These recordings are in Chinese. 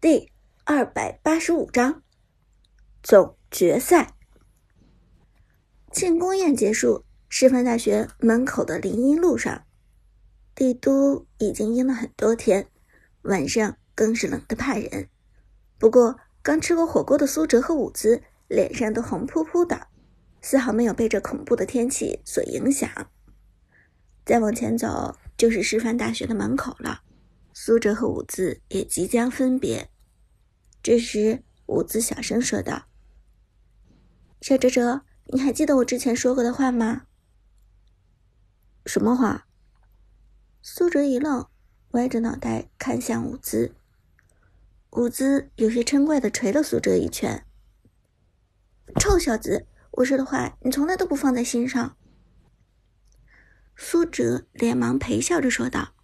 第二百八十五章总决赛。庆功宴结束，师范大学门口的林荫路上，帝都已经阴了很多天，晚上更是冷得怕人。不过，刚吃过火锅的苏哲和伍兹脸上都红扑扑的，丝毫没有被这恐怖的天气所影响。再往前走，就是师范大学的门口了。苏哲和伍兹也即将分别。这时，伍兹小声说道：“小哲哲，你还记得我之前说过的话吗？”“什么话？”苏哲一愣，歪着脑袋看向伍兹。伍兹有些嗔怪的捶了苏哲一拳：“臭小子，我说的话你从来都不放在心上。”苏哲连忙陪笑着说道。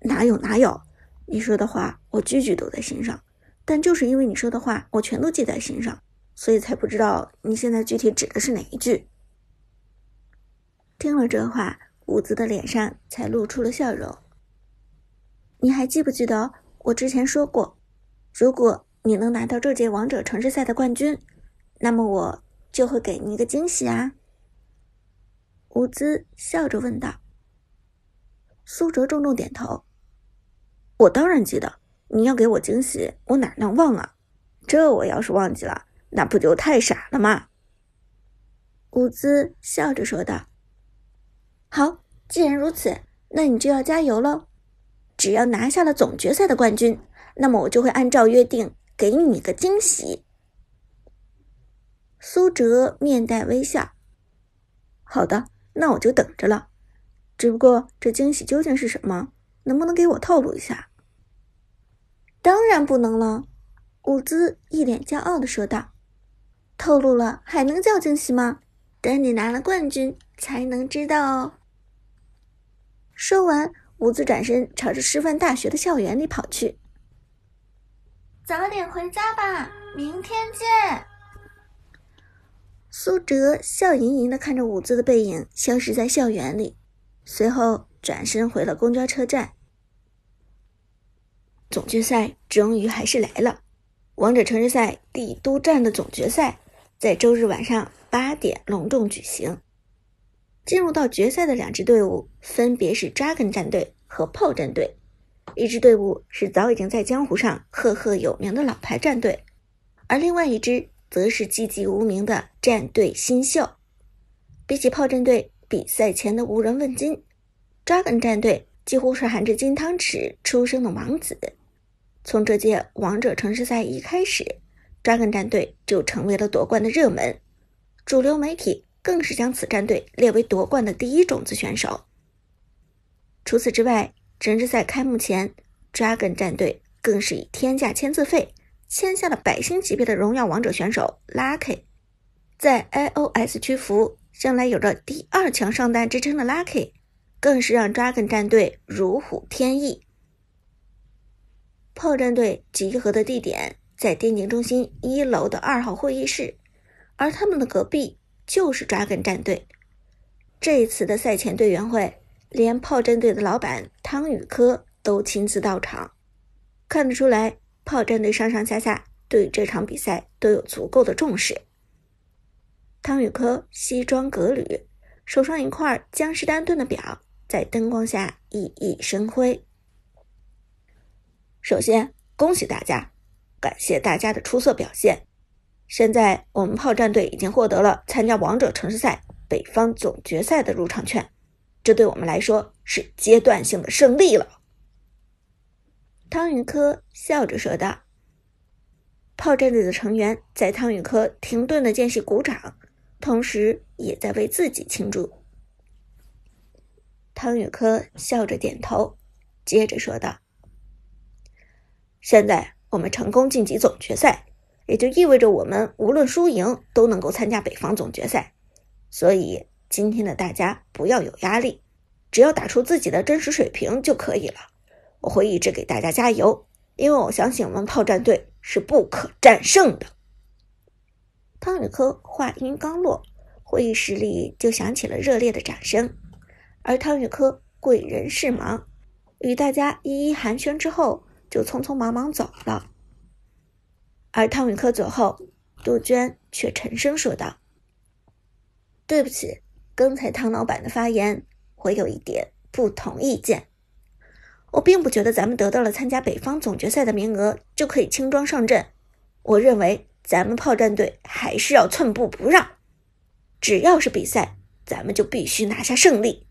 哪有哪有，你说的话我句句都在心上，但就是因为你说的话我全都记在心上，所以才不知道你现在具体指的是哪一句。听了这话，伍兹的脸上才露出了笑容。你还记不记得我之前说过，如果你能拿到这届王者城市赛的冠军，那么我就会给你一个惊喜啊？伍兹笑着问道。苏哲重重点头。我当然记得，你要给我惊喜，我哪能忘啊？这我要是忘记了，那不就太傻了吗？伍兹笑着说道：“好，既然如此，那你就要加油喽！只要拿下了总决赛的冠军，那么我就会按照约定给你一个惊喜。”苏哲面带微笑：“好的，那我就等着了。只不过这惊喜究竟是什么？能不能给我透露一下？”当然不能了，伍兹一脸骄傲的说道：“透露了还能叫惊喜吗？等你拿了冠军才能知道哦。”说完，伍兹转身朝着师范大学的校园里跑去。早点回家吧，明天见。苏哲笑盈盈的看着伍兹的背影消失在校园里，随后转身回了公交车站。总决赛终于还是来了，王者城市赛帝都站的总决赛在周日晚上八点隆重举行。进入到决赛的两支队伍分别是 Dragon 战队和炮战队，一支队伍是早已经在江湖上赫赫有名的老牌战队，而另外一支则是寂寂无名的战队新秀。比起炮战队比赛前的无人问津，Dragon 战队几乎是含着金汤匙出生的王子。从这届王者城市赛一开始，Dragon 战队就成为了夺冠的热门，主流媒体更是将此战队列为夺冠的第一种子选手。除此之外，城市赛开幕前，Dragon 战队更是以天价签字费签下了百星级别的荣耀王者选手 Lucky。在 iOS 区服向来有着第二强上单之称的 Lucky，更是让 Dragon 战队如虎添翼。炮战队集合的地点在电竞中心一楼的二号会议室，而他们的隔壁就是 Dragon 战队。这一次的赛前队员会，连炮战队的老板汤宇科都亲自到场。看得出来，炮战队上上下下对这场比赛都有足够的重视。汤宇科西装革履，手上一块江诗丹顿的表在灯光下熠熠生辉。首先，恭喜大家，感谢大家的出色表现。现在，我们炮战队已经获得了参加王者城市赛北方总决赛的入场券，这对我们来说是阶段性的胜利了。汤宇科笑着说道。炮战队的成员在汤宇科停顿的间隙鼓掌，同时也在为自己庆祝。汤宇科笑着点头，接着说道。现在我们成功晋级总决赛，也就意味着我们无论输赢都能够参加北方总决赛。所以今天的大家不要有压力，只要打出自己的真实水平就可以了。我会一直给大家加油，因为我相信我们炮战队是不可战胜的。汤宇科话音刚落，会议室里就响起了热烈的掌声，而汤宇科贵人事忙，与大家一一寒暄之后。就匆匆忙忙走了。而汤宇科走后，杜鹃却沉声说道：“对不起，刚才汤老板的发言，我有一点不同意见。我并不觉得咱们得到了参加北方总决赛的名额就可以轻装上阵。我认为咱们炮战队还是要寸步不让。只要是比赛，咱们就必须拿下胜利。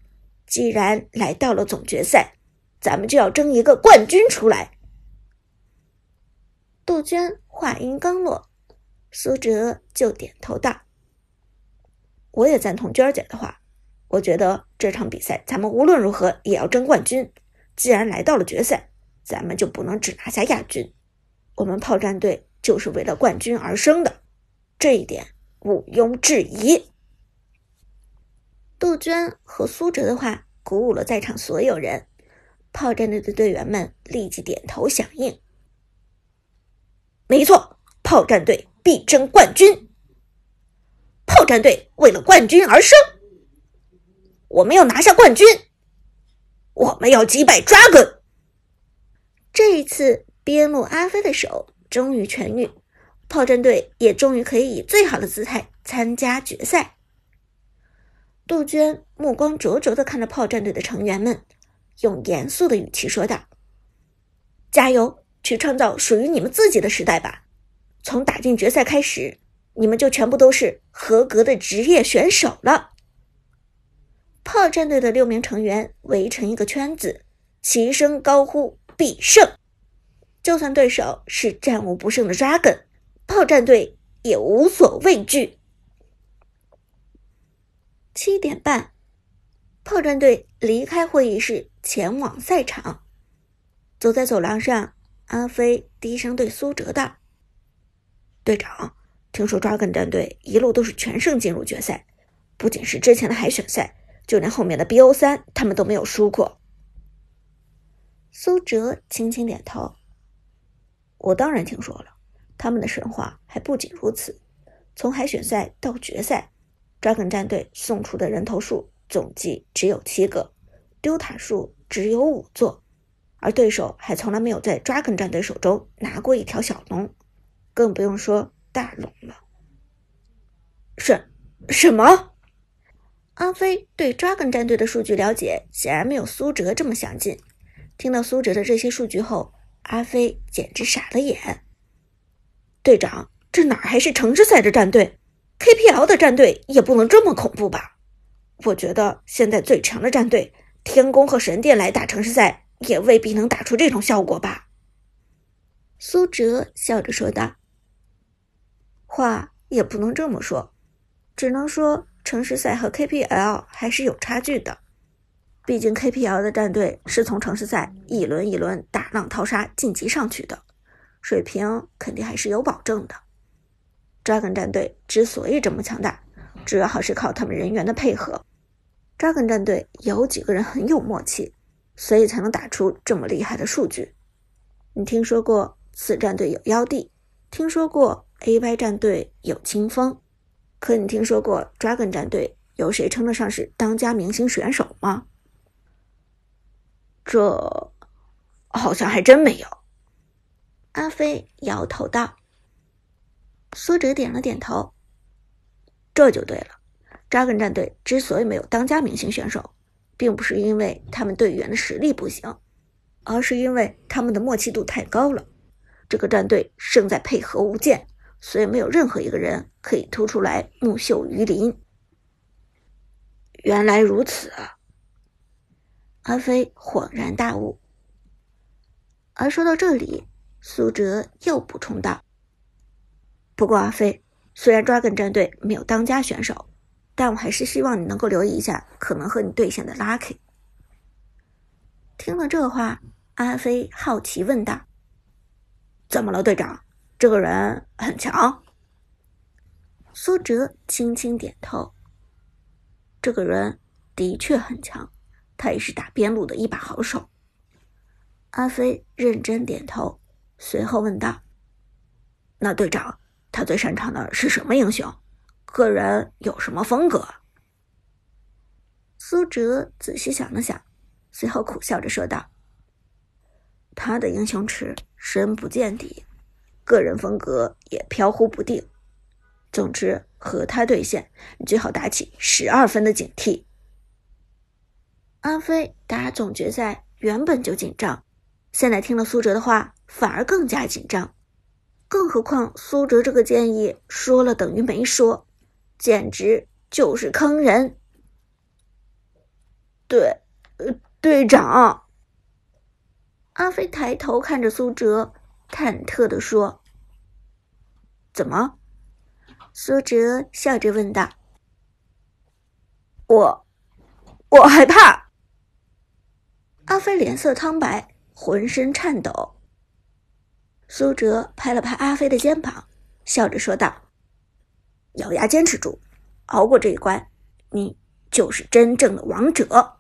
既然来到了总决赛，咱们就要争一个冠军出来。”杜鹃话音刚落，苏哲就点头道：“我也赞同娟儿姐的话。我觉得这场比赛咱们无论如何也要争冠军。既然来到了决赛，咱们就不能只拿下亚军。我们炮战队就是为了冠军而生的，这一点毋庸置疑。”杜鹃和苏哲的话鼓舞了在场所有人，炮战队的队员们立即点头响应。没错，炮战队必争冠军。炮战队为了冠军而生，我们要拿下冠军，我们要击败 Dragon。这一次，边路阿飞的手终于痊愈，炮战队也终于可以以最好的姿态参加决赛。杜鹃目光灼灼的看着炮战队的成员们，用严肃的语气说道：“加油！”去创造属于你们自己的时代吧！从打进决赛开始，你们就全部都是合格的职业选手了。炮战队的六名成员围成一个圈子，齐声高呼：“必胜！”就算对手是战无不胜的 Dragon，炮战队也无所畏惧。七点半，炮战队离开会议室，前往赛场。走在走廊上。阿飞低声对苏哲道：“队长，听说抓根战队一路都是全胜进入决赛，不仅是之前的海选赛，就连后面的 BO 三，他们都没有输过。”苏哲轻轻点头：“我当然听说了，他们的神话还不仅如此。从海选赛到决赛，抓根战队送出的人头数总计只有七个，丢塔数只有五座。”而对手还从来没有在 Dragon 战队手中拿过一条小龙，更不用说大龙了。什什么？阿飞对 Dragon 战队的数据了解显然没有苏哲这么详尽。听到苏哲的这些数据后，阿飞简直傻了眼。队长，这哪还是城市赛的战队？KPL 的战队也不能这么恐怖吧？我觉得现在最强的战队天宫和神殿来打城市赛。也未必能打出这种效果吧？苏哲笑着说道。话也不能这么说，只能说城市赛和 KPL 还是有差距的。毕竟 KPL 的战队是从城市赛一轮一轮打浪淘沙晋级上去的，水平肯定还是有保证的。Dragon 战队之所以这么强大，主要还是靠他们人员的配合。Dragon 战队有几个人很有默契。所以才能打出这么厉害的数据。你听说过此战队有妖帝，听说过 AY 战队有清风，可你听说过 Dragon 战队有谁称得上是当家明星选手吗？这好像还真没有。阿飞摇头道。苏哲点了点头。这就对了扎根战队之所以没有当家明星选手。并不是因为他们队员的实力不行，而是因为他们的默契度太高了。这个战队胜在配合无间，所以没有任何一个人可以突出来木秀于林。原来如此！阿飞恍然大悟。而说到这里，苏哲又补充道：“不过阿飞，虽然 Dragon 战队没有当家选手。”但我还是希望你能够留意一下可能和你对线的 Lucky。听了这话，阿飞好奇问道：“怎么了，队长？这个人很强？”苏哲轻轻点头：“这个人的确很强，他也是打边路的一把好手。”阿飞认真点头，随后问道：“那队长，他最擅长的是什么英雄？”个人有什么风格？苏哲仔细想了想，随后苦笑着说道：“他的英雄池深不见底，个人风格也飘忽不定。总之，和他对线，你最好打起十二分的警惕。阿飞打总决赛原本就紧张，现在听了苏哲的话，反而更加紧张。更何况苏哲这个建议说了等于没说，简直就是坑人。对，呃，队长。阿飞抬头看着苏哲，忐忑的说：“怎么？”苏哲笑着问道：“我，我害怕。”阿飞脸色苍白，浑身颤抖。苏哲拍了拍阿飞的肩膀，笑着说道：“咬牙坚持住，熬过这一关，你就是真正的王者。”